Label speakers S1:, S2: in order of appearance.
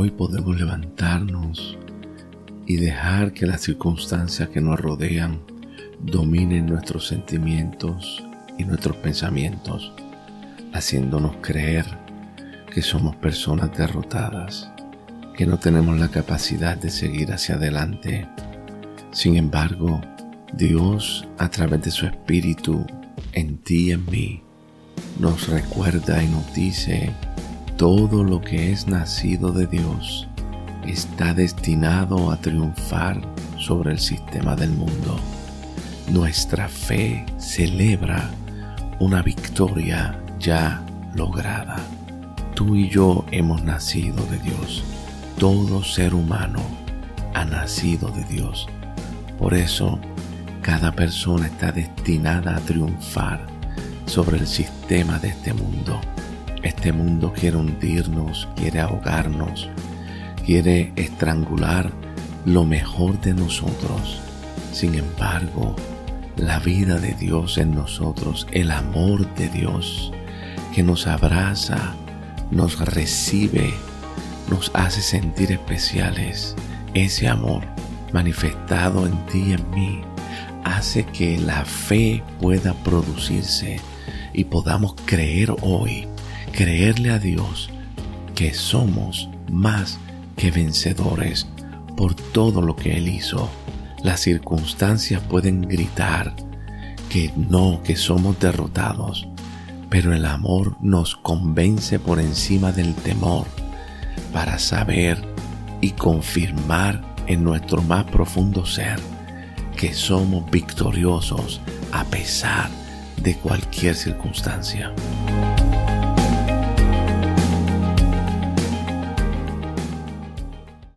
S1: hoy podemos levantarnos y dejar que las circunstancias que nos rodean dominen nuestros sentimientos y nuestros pensamientos, haciéndonos creer que somos personas derrotadas, que no tenemos la capacidad de seguir hacia adelante. Sin embargo, Dios, a través de su Espíritu, en ti y en mí, nos recuerda y nos dice, todo lo que es nacido de Dios está destinado a triunfar sobre el sistema del mundo. Nuestra fe celebra una victoria ya lograda. Tú y yo hemos nacido de Dios. Todo ser humano ha nacido de Dios. Por eso, cada persona está destinada a triunfar sobre el sistema de este mundo. Este mundo quiere hundirnos, quiere ahogarnos, quiere estrangular lo mejor de nosotros. Sin embargo, la vida de Dios en nosotros, el amor de Dios que nos abraza, nos recibe, nos hace sentir especiales. Ese amor manifestado en ti y en mí hace que la fe pueda producirse y podamos creer hoy, creerle a Dios que somos más que vencedores por todo lo que Él hizo. Las circunstancias pueden gritar que no, que somos derrotados, pero el amor nos convence por encima del temor para saber y confirmar en nuestro más profundo ser que somos victoriosos a pesar de cualquier circunstancia.